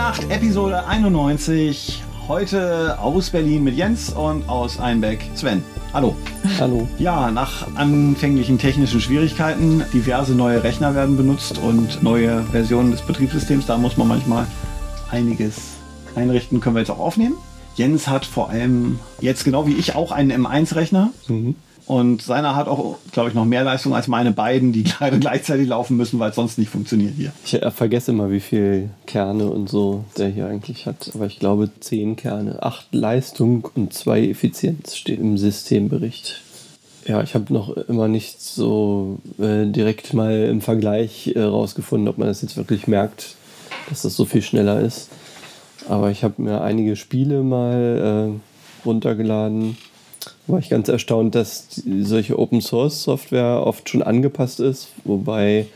Nacht, Episode 91. Heute aus Berlin mit Jens und aus Einbeck Sven. Hallo. Hallo. Ja, nach anfänglichen technischen Schwierigkeiten, diverse neue Rechner werden benutzt und neue Versionen des Betriebssystems. Da muss man manchmal einiges einrichten, können wir jetzt auch aufnehmen. Jens hat vor allem jetzt genau wie ich auch einen M1-Rechner. Mhm. Und seiner hat auch, glaube ich, noch mehr Leistung als meine beiden, die gleichzeitig laufen müssen, weil es sonst nicht funktioniert hier. Ich äh, vergesse immer, wie viel Kerne und so der hier eigentlich hat. Aber ich glaube, zehn Kerne, acht Leistung und zwei Effizienz steht im Systembericht. Ja, ich habe noch immer nicht so äh, direkt mal im Vergleich äh, ob man das jetzt wirklich merkt, dass das so viel schneller ist. Aber ich habe mir einige Spiele mal äh, runtergeladen war ich ganz erstaunt, dass solche Open Source Software oft schon angepasst ist, wobei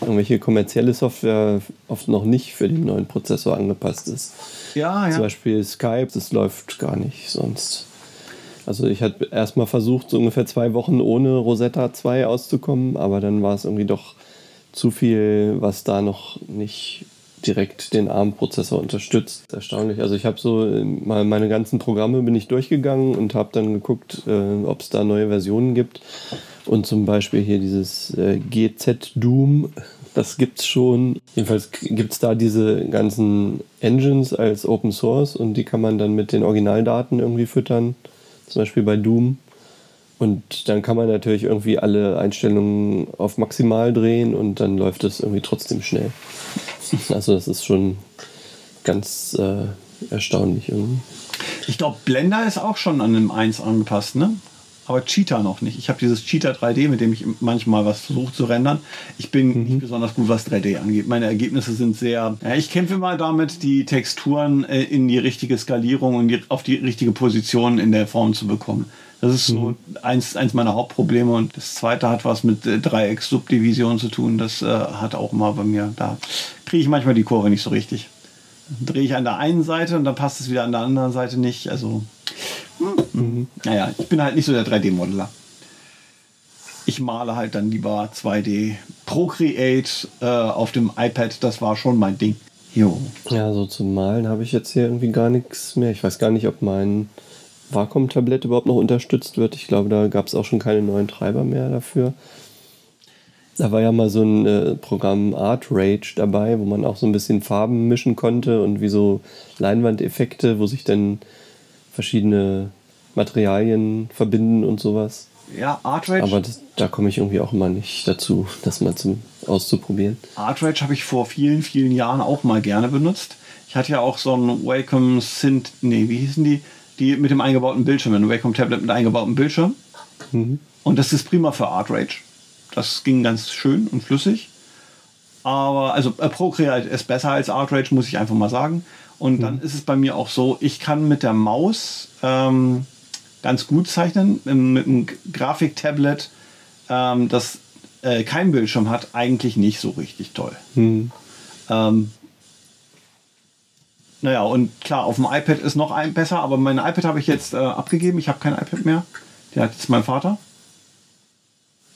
irgendwelche kommerzielle Software oft noch nicht für den neuen Prozessor angepasst ist. Ja, ja. Zum Beispiel Skype, das läuft gar nicht sonst. Also ich hatte erstmal versucht, so ungefähr zwei Wochen ohne Rosetta 2 auszukommen, aber dann war es irgendwie doch zu viel, was da noch nicht direkt den ARM-Prozessor unterstützt. Erstaunlich. Also ich habe so äh, mal meine ganzen Programme bin ich durchgegangen und habe dann geguckt, äh, ob es da neue Versionen gibt. Und zum Beispiel hier dieses äh, GZ Doom, das gibt's schon. Jedenfalls gibt es da diese ganzen Engines als Open Source und die kann man dann mit den Originaldaten irgendwie füttern. Zum Beispiel bei Doom. Und dann kann man natürlich irgendwie alle Einstellungen auf maximal drehen und dann läuft es irgendwie trotzdem schnell. Also das ist schon ganz äh, erstaunlich irgendwie. Ich glaube, Blender ist auch schon an dem 1 angepasst, ne? Aber Cheetah noch nicht. Ich habe dieses Cheetah 3D, mit dem ich manchmal was versuche zu rendern. Ich bin mhm. nicht besonders gut, was 3D angeht. Meine Ergebnisse sind sehr. Ja, ich kämpfe mal damit, die Texturen äh, in die richtige Skalierung und die, auf die richtige Position in der Form zu bekommen. Das ist so mhm. eins, eins meiner Hauptprobleme. Und das zweite hat was mit äh, Dreiecks-Subdivision zu tun. Das äh, hat auch mal bei mir, da kriege ich manchmal die Kurve nicht so richtig. Dann drehe ich an der einen Seite und dann passt es wieder an der anderen Seite nicht. Also, mhm. naja, ich bin halt nicht so der 3D-Modeler. Ich male halt dann lieber 2D. Procreate äh, auf dem iPad, das war schon mein Ding. Jo. Ja, so zum Malen habe ich jetzt hier irgendwie gar nichts mehr. Ich weiß gar nicht, ob mein Wacom-Tablett überhaupt noch unterstützt wird. Ich glaube, da gab es auch schon keine neuen Treiber mehr dafür. Da war ja mal so ein äh, Programm Art Rage dabei, wo man auch so ein bisschen Farben mischen konnte und wie so Leinwandeffekte, wo sich dann verschiedene Materialien verbinden und sowas. Ja, Art Rage. Aber das, da komme ich irgendwie auch immer nicht dazu, das mal zum, auszuprobieren. Art Rage habe ich vor vielen, vielen Jahren auch mal gerne benutzt. Ich hatte ja auch so ein Wacom Synth, nee, wie hießen die? die mit dem eingebauten Bildschirm, ein Wacom Tablet mit eingebautem Bildschirm. Mhm. Und das ist prima für Art Rage. Das ging ganz schön und flüssig. Aber also äh, Procreate ist besser als Art Rage, muss ich einfach mal sagen. Und mhm. dann ist es bei mir auch so, ich kann mit der Maus ähm, ganz gut zeichnen. Mit einem Grafiktablet, ähm, das äh, kein Bildschirm hat, eigentlich nicht so richtig toll. Mhm. Ähm, naja, und klar, auf dem iPad ist noch ein besser, aber mein iPad habe ich jetzt äh, abgegeben. Ich habe kein iPad mehr. Der hat jetzt mein Vater.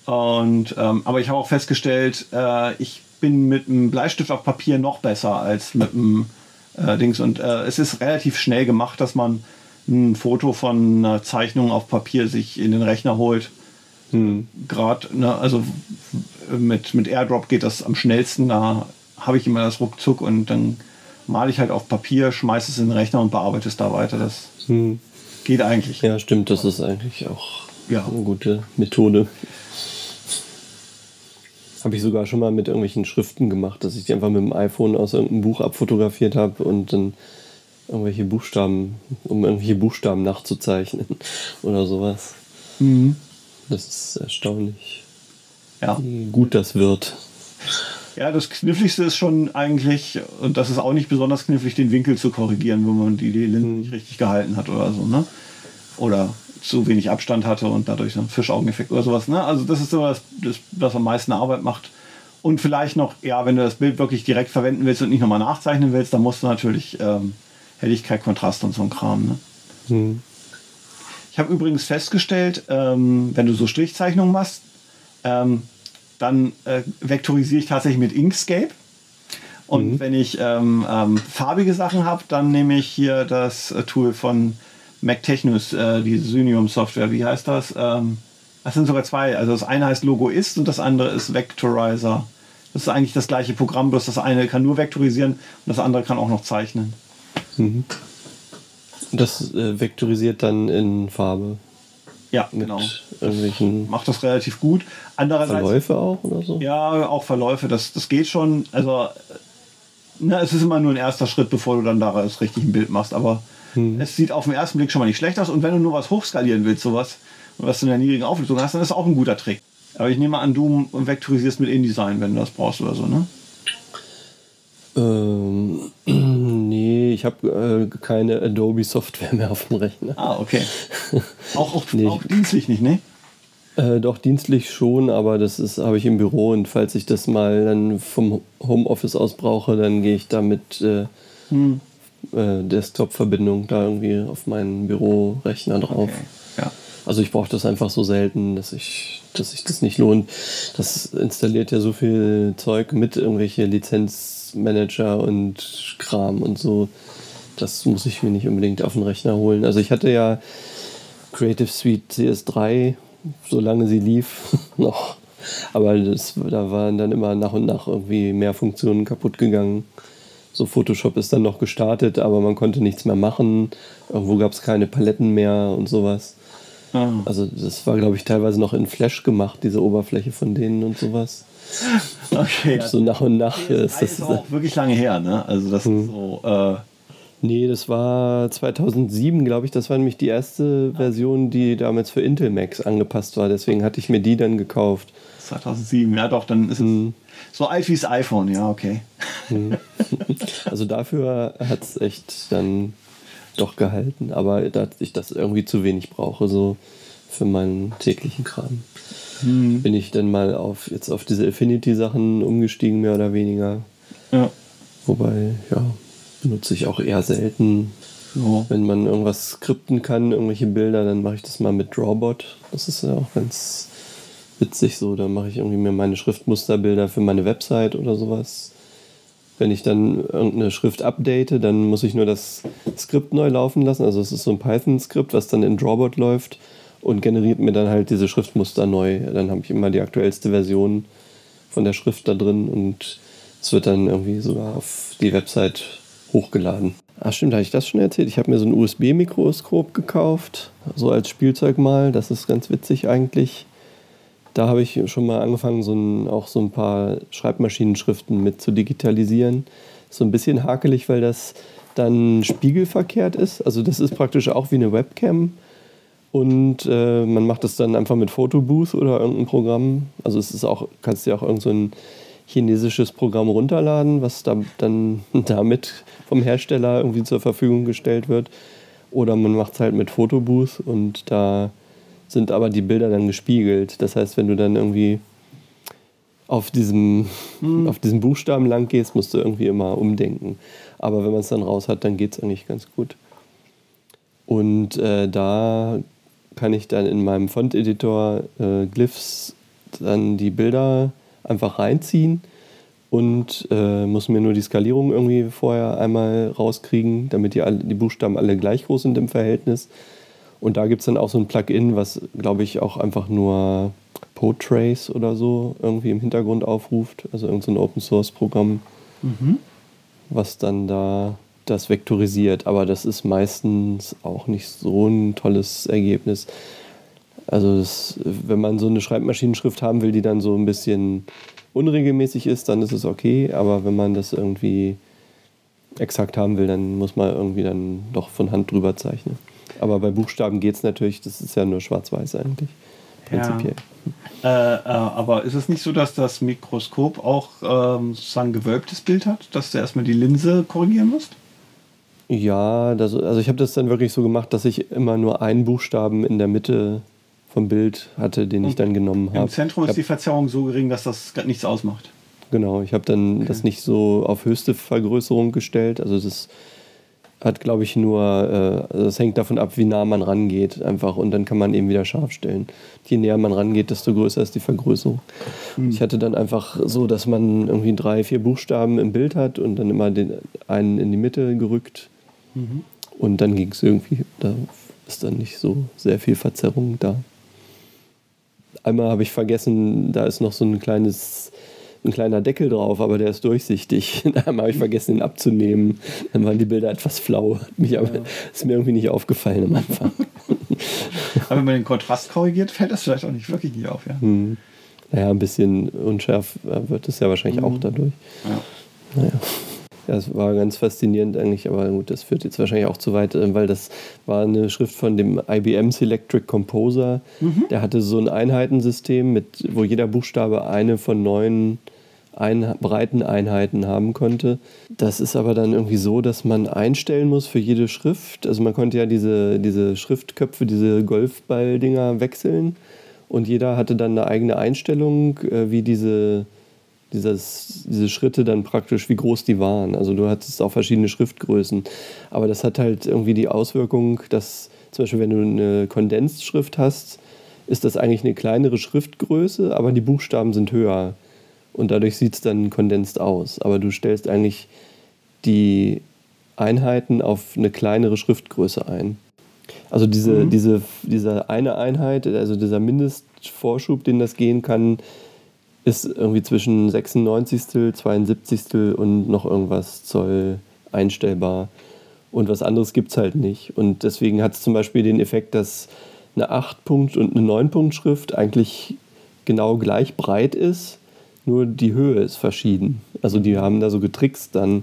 Und, ähm, aber ich habe auch festgestellt, äh, ich bin mit einem Bleistift auf Papier noch besser als mit einem äh, Dings. Und äh, es ist relativ schnell gemacht, dass man ein Foto von einer Zeichnung auf Papier sich in den Rechner holt. Hm. Gerade, ne, also mit, mit AirDrop geht das am schnellsten. Da habe ich immer das ruckzuck und dann male ich halt auf Papier, schmeiße es in den Rechner und bearbeite es da weiter. Das hm. geht eigentlich. Ja, stimmt, das ist eigentlich auch ja. eine gute Methode. Habe ich sogar schon mal mit irgendwelchen Schriften gemacht, dass ich die einfach mit dem iPhone aus irgendeinem Buch abfotografiert habe und dann irgendwelche Buchstaben, um irgendwelche Buchstaben nachzuzeichnen oder sowas. Mhm. Das ist erstaunlich, ja. wie gut das wird. Ja, das Kniffligste ist schon eigentlich, und das ist auch nicht besonders knifflig, den Winkel zu korrigieren, wenn man die, die Linsen nicht richtig gehalten hat oder so, ne? Oder zu wenig Abstand hatte und dadurch so ein Fischaugeneffekt oder sowas, ne? Also das ist so das, das, was am meisten Arbeit macht. Und vielleicht noch, ja, wenn du das Bild wirklich direkt verwenden willst und nicht nochmal nachzeichnen willst, dann musst du natürlich ähm, Helligkeit, Kontrast und so ein Kram, ne? Hm. Ich habe übrigens festgestellt, ähm, wenn du so Strichzeichnungen machst, ähm, dann äh, vektorisiere ich tatsächlich mit Inkscape. Und mhm. wenn ich ähm, ähm, farbige Sachen habe, dann nehme ich hier das äh, Tool von Mac Technus, äh, die Synium Software. Wie heißt das? Ähm, das sind sogar zwei. Also das eine heißt Logoist und das andere ist Vectorizer. Das ist eigentlich das gleiche Programm, bloß das eine kann nur vektorisieren und das andere kann auch noch zeichnen. Mhm. Das äh, vektorisiert dann in Farbe. Ja, genau. Macht das relativ gut. Andererseits, Verläufe auch oder so? Ja, auch Verläufe. Das, das geht schon. Also, na, es ist immer nur ein erster Schritt, bevor du dann daraus richtig ein Bild machst. Aber hm. es sieht auf den ersten Blick schon mal nicht schlecht aus. Und wenn du nur was hochskalieren willst, sowas, was du in der niedrigen Auflösung hast, dann ist das auch ein guter Trick. Aber ich nehme an, du vektorisierst mit InDesign, wenn du das brauchst oder so, ne? Ähm, nee, ich habe äh, keine Adobe-Software mehr auf dem Rechner. Ah, okay. Auch, auch, nee, auch dienstlich nicht, ne? Äh, doch, dienstlich schon, aber das habe ich im Büro und falls ich das mal dann vom Homeoffice aus brauche, dann gehe ich da mit äh, hm. Äh, Desktop-Verbindung da irgendwie auf meinen Bürorechner drauf. Okay. Ja. Also ich brauche das einfach so selten, dass ich, dass sich das nicht lohnt. Das installiert ja so viel Zeug mit irgendwelche Lizenzmanager und Kram und so. Das muss ich mir nicht unbedingt auf den Rechner holen. Also ich hatte ja Creative Suite CS3, solange sie lief, noch. Aber das, da waren dann immer nach und nach irgendwie mehr Funktionen kaputt gegangen. So Photoshop ist dann noch gestartet, aber man konnte nichts mehr machen. Irgendwo gab es keine Paletten mehr und sowas. Ah. Also das war, glaube ich, teilweise noch in Flash gemacht, diese Oberfläche von denen und sowas. Okay. so nach und nach okay, ist das. ist auch wirklich lange her, ne? Also das hm. ist so. Äh Nee, das war 2007, glaube ich. Das war nämlich die erste Version, die damals für Intel Macs angepasst war. Deswegen hatte ich mir die dann gekauft. 2007, ja doch, dann ist hm. es so alt wie das iPhone, ja, okay. Hm. Also dafür hat es echt dann doch gehalten, aber da ich das irgendwie zu wenig brauche, so für meinen täglichen Kram. Hm. Bin ich dann mal auf jetzt auf diese Affinity-Sachen umgestiegen, mehr oder weniger. Ja. Wobei, ja, benutze ich auch eher selten. Ja. Wenn man irgendwas skripten kann, irgendwelche Bilder, dann mache ich das mal mit Drawbot. Das ist ja auch ganz witzig so. Da mache ich irgendwie mir meine Schriftmusterbilder für meine Website oder sowas. Wenn ich dann irgendeine Schrift update, dann muss ich nur das Skript neu laufen lassen. Also es ist so ein Python-Skript, was dann in Drawbot läuft und generiert mir dann halt diese Schriftmuster neu. Dann habe ich immer die aktuellste Version von der Schrift da drin und es wird dann irgendwie sogar auf die Website hochgeladen. Ach stimmt, habe ich das schon erzählt? Ich habe mir so ein USB-Mikroskop gekauft, so als Spielzeug mal. Das ist ganz witzig eigentlich da habe ich schon mal angefangen, so ein, auch so ein paar Schreibmaschinenschriften mit zu digitalisieren. So ein bisschen hakelig, weil das dann spiegelverkehrt ist. Also das ist praktisch auch wie eine Webcam. Und äh, man macht das dann einfach mit Photobooth oder irgendein Programm. Also es ist auch, kannst du ja auch irgend so chinesisches Programm runterladen, was da, dann damit vom Hersteller irgendwie zur Verfügung gestellt wird. Oder man macht es halt mit Photobooth und da sind aber die Bilder dann gespiegelt. Das heißt, wenn du dann irgendwie auf diesem, hm. auf diesem Buchstaben lang gehst, musst du irgendwie immer umdenken. Aber wenn man es dann raus hat, dann geht es eigentlich ganz gut. Und äh, da kann ich dann in meinem Font-Editor äh, Glyphs dann die Bilder einfach reinziehen und äh, muss mir nur die Skalierung irgendwie vorher einmal rauskriegen, damit die, die Buchstaben alle gleich groß sind im Verhältnis. Und da gibt es dann auch so ein Plugin, was, glaube ich, auch einfach nur Potrace oder so irgendwie im Hintergrund aufruft. Also irgendein so Open-Source-Programm, mhm. was dann da das vektorisiert. Aber das ist meistens auch nicht so ein tolles Ergebnis. Also das, wenn man so eine Schreibmaschinenschrift haben will, die dann so ein bisschen unregelmäßig ist, dann ist es okay. Aber wenn man das irgendwie exakt haben will, dann muss man irgendwie dann doch von Hand drüber zeichnen. Aber bei Buchstaben geht es natürlich, das ist ja nur schwarz-weiß eigentlich. Prinzipiell. Ja. Äh, äh, aber ist es nicht so, dass das Mikroskop auch ähm, sozusagen gewölbtes Bild hat, dass du erstmal die Linse korrigieren musst? Ja, das, also ich habe das dann wirklich so gemacht, dass ich immer nur einen Buchstaben in der Mitte vom Bild hatte, den Und ich dann genommen habe. Im Zentrum ist die Verzerrung so gering, dass das nichts ausmacht. Genau, ich habe dann okay. das nicht so auf höchste Vergrößerung gestellt. Also das hat, glaube ich, nur, äh, das hängt davon ab, wie nah man rangeht einfach und dann kann man eben wieder scharf stellen. Je näher man rangeht, desto größer ist die Vergrößerung. Mhm. Ich hatte dann einfach so, dass man irgendwie drei, vier Buchstaben im Bild hat und dann immer den einen in die Mitte gerückt mhm. und dann ging es irgendwie, da ist dann nicht so sehr viel Verzerrung da. Einmal habe ich vergessen, da ist noch so ein kleines ein kleiner Deckel drauf, aber der ist durchsichtig. Da habe ich vergessen, ihn abzunehmen. Dann waren die Bilder etwas flau. Mich aber, ja. Ist mir irgendwie nicht aufgefallen am Anfang. aber wenn man den Kontrast korrigiert, fällt das vielleicht auch nicht wirklich nicht auf. Ja? Hm. Naja, ein bisschen unschärf wird es ja wahrscheinlich mhm. auch dadurch. Ja. Naja. Ja, es war ganz faszinierend eigentlich, aber gut, das führt jetzt wahrscheinlich auch zu weit, äh, weil das war eine Schrift von dem IBM Selectric Composer. Mhm. Der hatte so ein Einheitensystem, mit, wo jeder Buchstabe eine von neun ein, breiten Einheiten haben konnte. Das ist aber dann irgendwie so, dass man einstellen muss für jede Schrift. Also man konnte ja diese, diese Schriftköpfe, diese Golfball-Dinger wechseln und jeder hatte dann eine eigene Einstellung, äh, wie diese dieses, diese Schritte dann praktisch, wie groß die waren. Also du hattest auch verschiedene Schriftgrößen. Aber das hat halt irgendwie die Auswirkung, dass zum Beispiel, wenn du eine Kondensschrift hast, ist das eigentlich eine kleinere Schriftgröße, aber die Buchstaben sind höher. Und dadurch sieht es dann kondensiert aus. Aber du stellst eigentlich die Einheiten auf eine kleinere Schriftgröße ein. Also diese, mhm. diese, diese eine Einheit, also dieser Mindestvorschub, den das gehen kann, ist irgendwie zwischen 96, 72 und noch irgendwas Zoll einstellbar. Und was anderes gibt es halt nicht. Und deswegen hat es zum Beispiel den Effekt, dass eine 8-Punkt- und eine 9-Punkt-Schrift eigentlich genau gleich breit ist, nur die Höhe ist verschieden. Also die haben da so getrickst dann,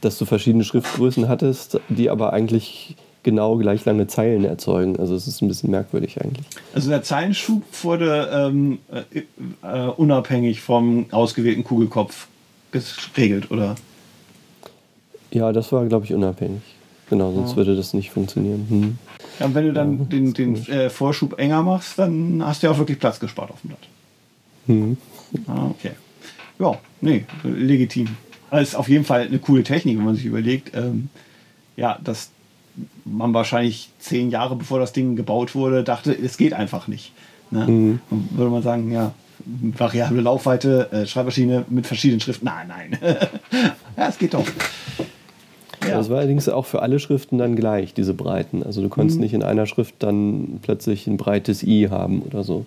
dass du verschiedene Schriftgrößen hattest, die aber eigentlich genau gleich lange Zeilen erzeugen. Also es ist ein bisschen merkwürdig eigentlich. Also der Zeilenschub wurde ähm, äh, äh, unabhängig vom ausgewählten Kugelkopf geregelt, oder? Ja, das war, glaube ich, unabhängig. Genau, sonst ja. würde das nicht funktionieren. Hm. Ja, und wenn du dann ja, den, den äh, Vorschub enger machst, dann hast du ja auch wirklich Platz gespart auf dem Blatt. Hm. Ah, okay. Ja, nee, legitim. Das ist auf jeden Fall eine coole Technik, wenn man sich überlegt, ähm, ja, dass man wahrscheinlich zehn Jahre bevor das Ding gebaut wurde, dachte, es geht einfach nicht. Ne? Mhm. würde man sagen, ja, variable Laufweite, äh, Schreibmaschine mit verschiedenen Schriften. Nein, nein. ja, es geht doch. Ja. Das war allerdings auch für alle Schriften dann gleich, diese Breiten. Also du konntest mhm. nicht in einer Schrift dann plötzlich ein breites I haben oder so.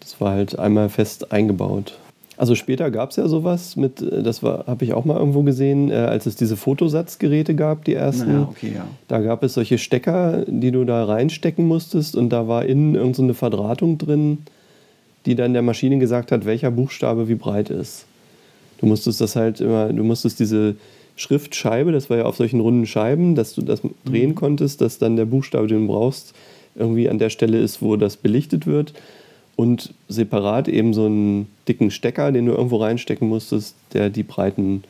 Das war halt einmal fest eingebaut. Also später gab es ja sowas mit, äh, das habe ich auch mal irgendwo gesehen, äh, als es diese Fotosatzgeräte gab, die ersten. Naja, okay, ja. Da gab es solche Stecker, die du da reinstecken musstest und da war innen irgendeine so Verdrahtung drin, die dann der Maschine gesagt hat, welcher Buchstabe wie breit ist. Du musstest das halt immer, du musstest diese Schriftscheibe, das war ja auf solchen runden Scheiben, dass du das drehen mhm. konntest, dass dann der Buchstabe, den du brauchst, irgendwie an der Stelle ist, wo das belichtet wird und separat eben so einen dicken Stecker, den du irgendwo reinstecken musstest, der die Breiten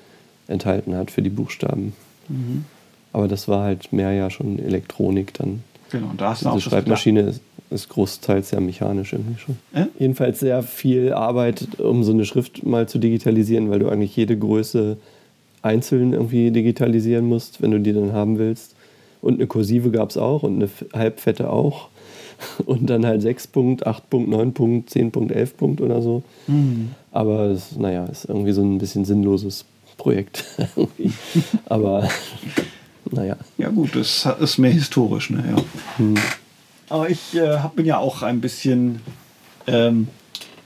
enthalten hat für die Buchstaben. Mhm. Aber das war halt mehr ja schon Elektronik dann. Genau, da hast du Diese auch Schreibmaschine ist, ist, großteils ja mechanisch irgendwie schon. Äh? Jedenfalls sehr viel Arbeit, um so eine Schrift mal zu digitalisieren, weil du eigentlich jede Größe einzeln irgendwie digitalisieren musst, wenn du die dann haben willst. Und eine Kursive gab es auch und eine Halbfette auch. und dann halt 6 Punkt, 8 Punkt, 9 Punkt, 10 Punkt, 11 Punkt oder so. Mhm. Aber das, naja, ist irgendwie so ein bisschen sinnloses Projekt. Aber naja. Ja gut, das ist mehr historisch, ne? Ja. Mhm. Aber ich äh, bin ja auch ein bisschen ähm,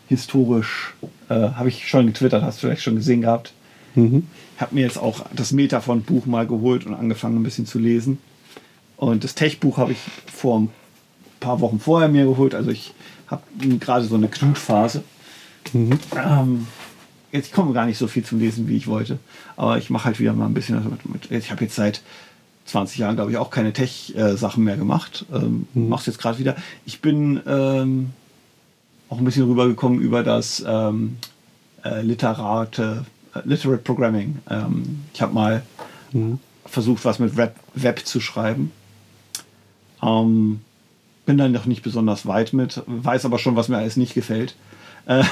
historisch, äh, habe ich schon getwittert, hast du vielleicht schon gesehen gehabt. Mhm. Habe mir jetzt auch das Metafont-Buch mal geholt und angefangen ein bisschen zu lesen. Und das Tech-Buch habe ich vor ein paar Wochen vorher mir geholt. Also ich habe gerade so eine Knutphase. Mhm. Ähm, jetzt komme gar nicht so viel zum Lesen, wie ich wollte. Aber ich mache halt wieder mal ein bisschen. Mit, ich habe jetzt seit 20 Jahren, glaube ich, auch keine Tech-Sachen mehr gemacht. Ähm, mhm. Mache es jetzt gerade wieder. Ich bin ähm, auch ein bisschen rübergekommen über das ähm, äh, Literate, äh, Literate Programming. Ähm, ich habe mal mhm. versucht, was mit Web, Web zu schreiben. Ähm, bin da noch nicht besonders weit mit, weiß aber schon, was mir alles nicht gefällt. Äh,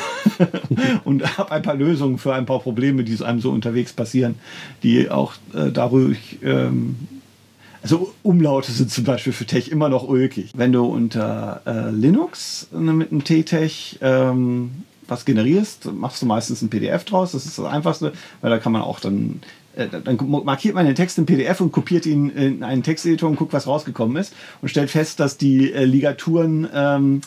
und habe ein paar Lösungen für ein paar Probleme, die einem so unterwegs passieren, die auch äh, dadurch ähm, also Umlaute sind zum Beispiel für Tech immer noch ulkig. Wenn du unter äh, Linux ne, mit einem T-Tech ähm, was generierst, machst du meistens ein PDF draus. Das ist das Einfachste, weil da kann man auch dann dann markiert man den Text im PDF und kopiert ihn in einen Texteditor und guckt, was rausgekommen ist und stellt fest, dass die äh, Ligaturen ähm,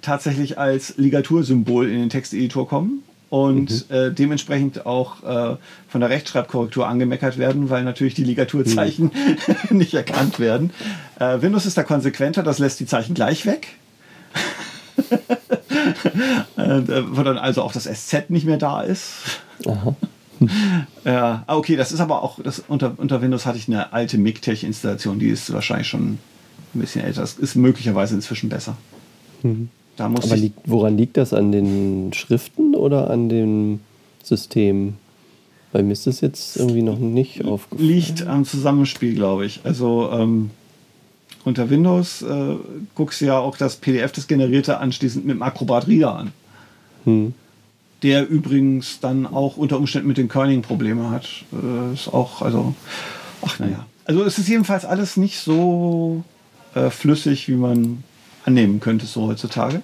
tatsächlich als Ligatursymbol in den Texteditor kommen und mhm. äh, dementsprechend auch äh, von der Rechtschreibkorrektur angemeckert werden, weil natürlich die Ligaturzeichen mhm. nicht erkannt werden. Äh, Windows ist da konsequenter, das lässt die Zeichen gleich weg. Äh, wo dann also auch das SZ nicht mehr da ist. Aha. ja, ah, okay, das ist aber auch, das, unter, unter Windows hatte ich eine alte MIGTech-Installation, die ist wahrscheinlich schon ein bisschen älter. Das ist möglicherweise inzwischen besser. Mhm. Da muss Aber liegt, woran liegt das? An den Schriften oder an dem System? Bei mir ist das jetzt irgendwie noch nicht aufgefallen. Liegt am Zusammenspiel, glaube ich. Also ähm, unter Windows äh, guckst du ja auch das PDF, das generierte, anschließend mit dem Acrobat Reader an. Hm. Der übrigens dann auch unter Umständen mit den Kerning Probleme hat. Äh, ist auch, also, ach naja. Also es ist jedenfalls alles nicht so äh, flüssig, wie man annehmen könntest so heutzutage.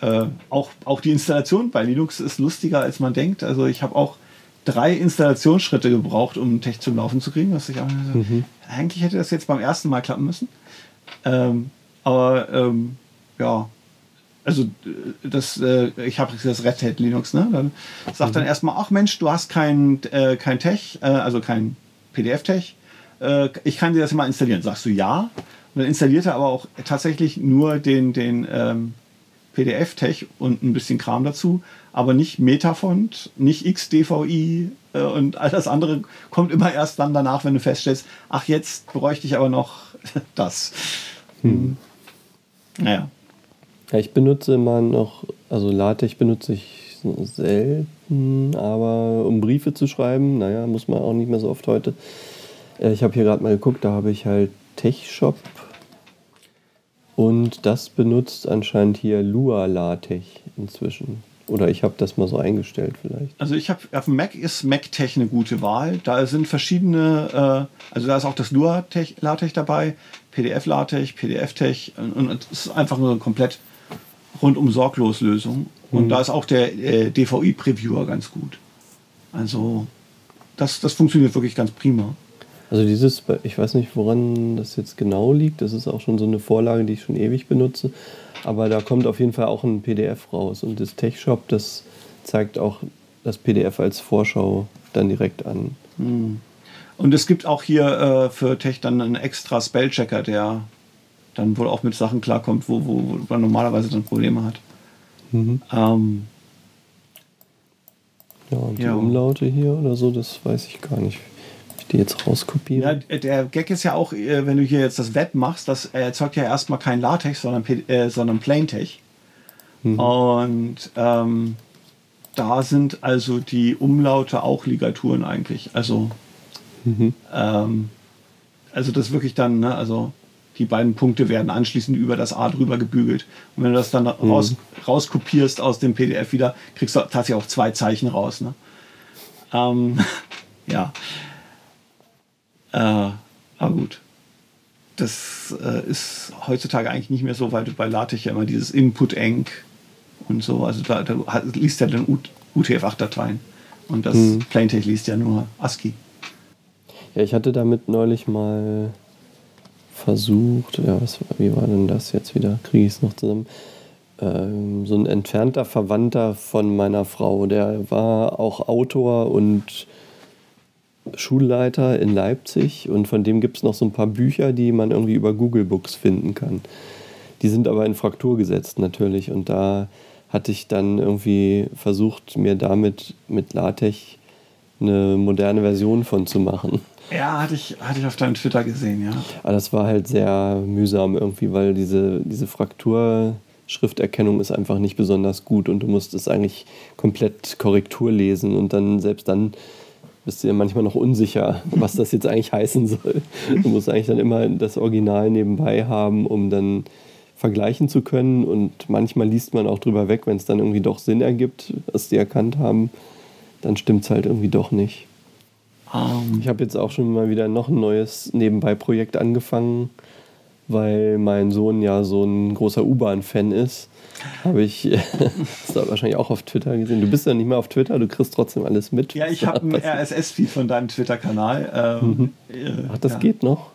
Äh, auch, auch die Installation bei Linux ist lustiger, als man denkt. Also ich habe auch drei Installationsschritte gebraucht, um Tech zum Laufen zu kriegen. Was ich auch, mhm. Eigentlich hätte das jetzt beim ersten Mal klappen müssen. Ähm, aber ähm, ja, also äh, das, äh, ich habe das Red Hat Linux, ne? Dann sagt mhm. dann erstmal, ach Mensch, du hast kein, äh, kein Tech, äh, also kein PDF-Tech. Äh, ich kann dir das mal installieren. Sagst du ja? Und dann installiert er aber auch tatsächlich nur den, den ähm, PDF-Tech und ein bisschen Kram dazu, aber nicht Metafont, nicht XDVI äh, und all das andere kommt immer erst dann danach, wenn du feststellst, ach, jetzt bräuchte ich aber noch das. Hm. Naja. Ja, ich benutze immer noch, also LaTeX benutze ich selten, aber um Briefe zu schreiben, naja, muss man auch nicht mehr so oft heute. Äh, ich habe hier gerade mal geguckt, da habe ich halt TechShop und das benutzt anscheinend hier Lua LaTeX inzwischen. Oder ich habe das mal so eingestellt vielleicht. Also ich habe auf dem Mac ist MacTech eine gute Wahl. Da sind verschiedene, äh, also da ist auch das Lua LaTeX dabei, PDF LaTeX, PDF Tech und es ist einfach eine komplett rundum sorglos Lösung. Und mhm. da ist auch der äh, DVI Previewer ganz gut. Also das, das funktioniert wirklich ganz prima. Also dieses, ich weiß nicht, woran das jetzt genau liegt. Das ist auch schon so eine Vorlage, die ich schon ewig benutze. Aber da kommt auf jeden Fall auch ein PDF raus. Und das TechShop, das zeigt auch das PDF als Vorschau dann direkt an. Hm. Und es gibt auch hier äh, für Tech dann einen extra Spellchecker, der dann wohl auch mit Sachen klarkommt, wo, wo, wo man normalerweise dann Probleme hat. Mhm. Ähm, ja, und die ja. Umlaute hier oder so, das weiß ich gar nicht die jetzt rauskopieren? Ja, der Gag ist ja auch, äh, wenn du hier jetzt das Web machst, das erzeugt ja erstmal kein LaTeX, sondern, äh, sondern Plaintext. Mhm. Und ähm, da sind also die Umlaute auch Ligaturen eigentlich. Also, mhm. ähm, also das wirklich dann, ne, also die beiden Punkte werden anschließend über das A drüber gebügelt. Und wenn du das dann mhm. raus, rauskopierst aus dem PDF wieder, kriegst du tatsächlich auch zwei Zeichen raus. Ne? Ähm, ja. Äh, aber gut. Das äh, ist heutzutage eigentlich nicht mehr so, weil du bei LaTeX ja immer dieses Input-Enc und so, also da, da liest ja dann UTF-8-Dateien. Und das hm. Plaintext liest ja nur ASCII. Ja, ich hatte damit neulich mal versucht, ja, was, wie war denn das jetzt wieder? Kriege ich es noch zusammen? Ähm, so ein entfernter Verwandter von meiner Frau, der war auch Autor und Schulleiter in Leipzig und von dem gibt es noch so ein paar Bücher, die man irgendwie über Google Books finden kann. Die sind aber in Fraktur gesetzt natürlich und da hatte ich dann irgendwie versucht, mir damit mit LaTeX eine moderne Version von zu machen. Ja, hatte ich, hatte ich auf deinem Twitter gesehen, ja. Aber das war halt sehr mühsam irgendwie, weil diese, diese Fraktur-Schrifterkennung ist einfach nicht besonders gut und du musst es eigentlich komplett Korrektur lesen und dann selbst dann bist du dir manchmal noch unsicher, was das jetzt eigentlich heißen soll. Du musst eigentlich dann immer das Original nebenbei haben, um dann vergleichen zu können. Und manchmal liest man auch drüber weg, wenn es dann irgendwie doch Sinn ergibt, was die erkannt haben, dann stimmt es halt irgendwie doch nicht. Um. Ähm. Ich habe jetzt auch schon mal wieder noch ein neues Nebenbei-Projekt angefangen, weil mein Sohn ja so ein großer U-Bahn-Fan ist. Habe ich das hast wahrscheinlich auch auf Twitter gesehen. Du bist ja nicht mehr auf Twitter, du kriegst trotzdem alles mit. Ja, ich habe einen RSS-Feed von deinem Twitter-Kanal. Ähm, mhm. Äh, Ach, das ja. geht noch.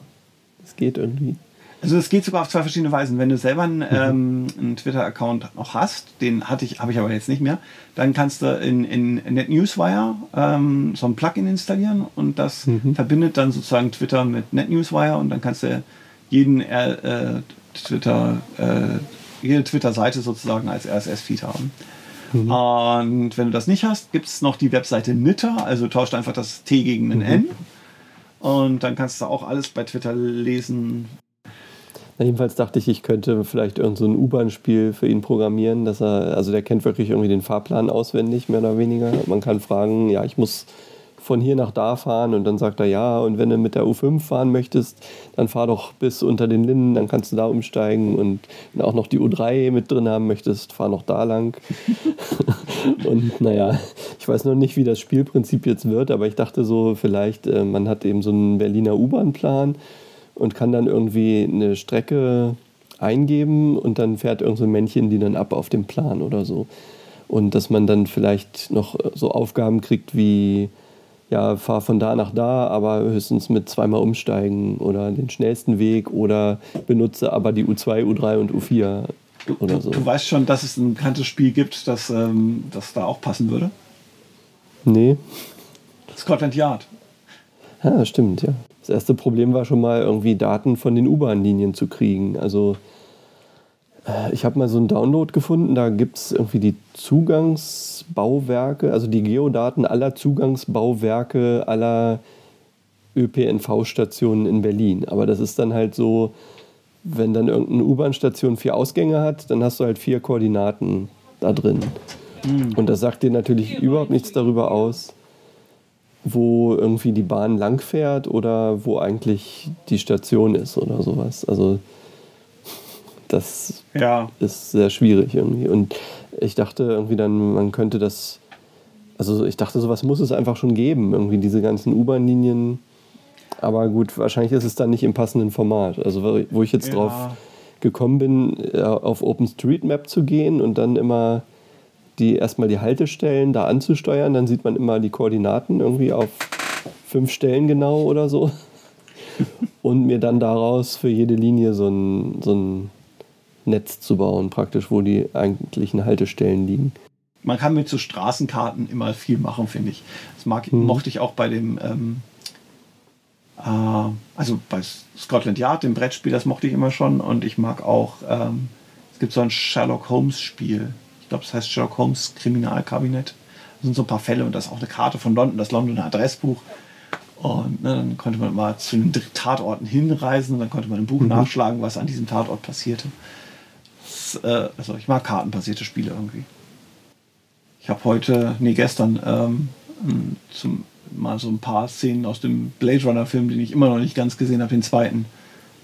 Das geht irgendwie. Also es geht sogar auf zwei verschiedene Weisen. Wenn du selber einen, mhm. ähm, einen Twitter-Account noch hast, den hatte ich, habe ich aber jetzt nicht mehr, dann kannst du in, in NetNewsWire ähm, so ein Plugin installieren und das mhm. verbindet dann sozusagen Twitter mit NetNewsWire und dann kannst du jeden äh, Twitter, äh, jede Twitter-Seite sozusagen als RSS-Feed haben. Mhm. Und wenn du das nicht hast, gibt es noch die Webseite Nitter, also tauscht einfach das T gegen ein mhm. N. Und dann kannst du auch alles bei Twitter lesen, jedenfalls dachte ich, ich könnte vielleicht irgend so ein U-Bahn-Spiel für ihn programmieren, dass er, also der kennt wirklich irgendwie den Fahrplan auswendig, mehr oder weniger. Man kann fragen, ja, ich muss von hier nach da fahren und dann sagt er ja und wenn du mit der U5 fahren möchtest, dann fahr doch bis unter den Linden, dann kannst du da umsteigen und wenn du auch noch die U3 mit drin haben möchtest, fahr noch da lang. und naja, ich weiß noch nicht, wie das Spielprinzip jetzt wird, aber ich dachte so, vielleicht, äh, man hat eben so einen Berliner U-Bahn-Plan und kann dann irgendwie eine Strecke eingeben und dann fährt irgend so ein Männchen die dann ab auf dem Plan oder so. Und dass man dann vielleicht noch so Aufgaben kriegt wie, ja, fahr von da nach da, aber höchstens mit zweimal umsteigen oder den schnellsten Weg oder benutze aber die U2, U3 und U4 oder so. Du, du weißt schon, dass es ein bekanntes Spiel gibt, das, ähm, das da auch passen würde? Nee. Scotland Yard. Ja, stimmt, ja. Das erste Problem war schon mal irgendwie Daten von den U-Bahn-Linien zu kriegen. Also äh, ich habe mal so einen Download gefunden, da gibt es irgendwie die Zugangsbauwerke, also die Geodaten aller Zugangsbauwerke aller ÖPNV-Stationen in Berlin. Aber das ist dann halt so, wenn dann irgendeine U-Bahn-Station vier Ausgänge hat, dann hast du halt vier Koordinaten da drin. Mhm. Und das sagt dir natürlich überhaupt nichts darüber aus, wo irgendwie die Bahn langfährt oder wo eigentlich die Station ist oder sowas. Also das ja. ist sehr schwierig irgendwie. Und ich dachte irgendwie dann, man könnte das, also ich dachte, sowas muss es einfach schon geben, irgendwie diese ganzen U-Bahn-Linien. Aber gut, wahrscheinlich ist es dann nicht im passenden Format. Also wo ich jetzt ja. drauf gekommen bin, äh, auf OpenStreetMap zu gehen und dann immer die erstmal die Haltestellen da anzusteuern. Dann sieht man immer die Koordinaten irgendwie auf fünf Stellen genau oder so. Und mir dann daraus für jede Linie so ein, so ein Netz zu bauen, praktisch, wo die eigentlichen Haltestellen liegen. Man kann mit so Straßenkarten immer viel machen, finde ich. Das mag, mhm. mochte ich auch bei dem, ähm, äh, also bei Scotland Yard, dem Brettspiel, das mochte ich immer schon. Und ich mag auch, ähm, es gibt so ein Sherlock Holmes Spiel, glaube, es heißt Sherlock Holmes Kriminalkabinett. Das sind so ein paar Fälle und das ist auch eine Karte von London, das Londoner Adressbuch. Und ne, dann konnte man mal zu den Tatorten hinreisen und dann konnte man im Buch mhm. nachschlagen, was an diesem Tatort passierte. Das, äh, also ich mag kartenbasierte Spiele irgendwie. Ich habe heute, nee, gestern ähm, zum, mal so ein paar Szenen aus dem Blade Runner Film, den ich immer noch nicht ganz gesehen habe, den zweiten,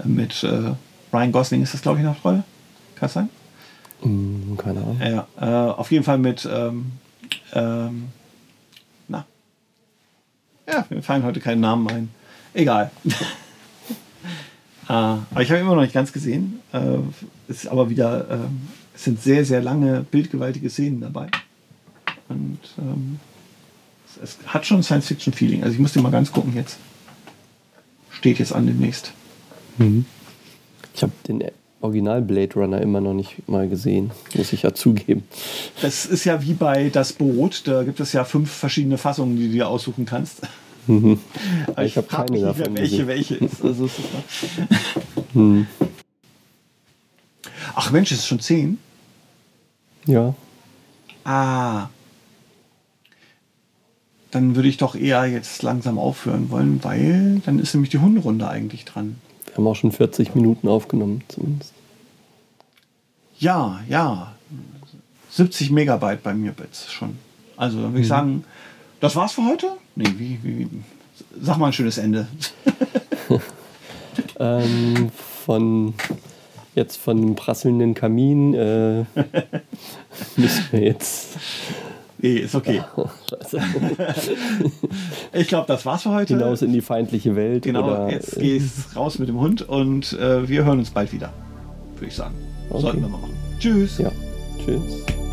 mit äh, Ryan Gosling ist das, glaube ich, noch Rolle. Kann das sein? Hm, keine Ahnung. Ja, äh, auf jeden Fall mit. Ähm, ähm, na. Ja, mir fallen heute keine Namen ein. Egal. äh, aber ich habe immer noch nicht ganz gesehen. Äh, ist aber wieder. Äh, es sind sehr, sehr lange, bildgewaltige Szenen dabei. Und ähm, es, es hat schon Science-Fiction-Feeling. Also ich muss den mal ganz gucken jetzt. Steht jetzt an demnächst. Mhm. Ich habe den Original Blade Runner immer noch nicht mal gesehen, muss ich ja zugeben. Das ist ja wie bei Das Boot, da gibt es ja fünf verschiedene Fassungen, die du dir aussuchen kannst. Mhm. ich, ich habe keine davon welche gesehen. welche ist. Also mhm. Ach Mensch, ist es schon zehn? Ja. Ah. Dann würde ich doch eher jetzt langsam aufhören wollen, weil dann ist nämlich die Hunderunde eigentlich dran haben auch schon 40 Minuten aufgenommen, zumindest. Ja, ja. 70 Megabyte bei mir jetzt schon. Also dann würde ich mhm. sagen, das war's für heute? Nee, wie, wie, sag mal ein schönes Ende. ähm, von jetzt von einem prasselnden Kamin äh, müssen wir jetzt. Nee, ist okay. ich glaube, das war's für heute. Hinaus in die feindliche Welt. Genau, oder, jetzt gehst raus mit dem Hund und äh, wir hören uns bald wieder, würde ich sagen. Okay. Sollten wir mal machen. Tschüss. Ja, tschüss.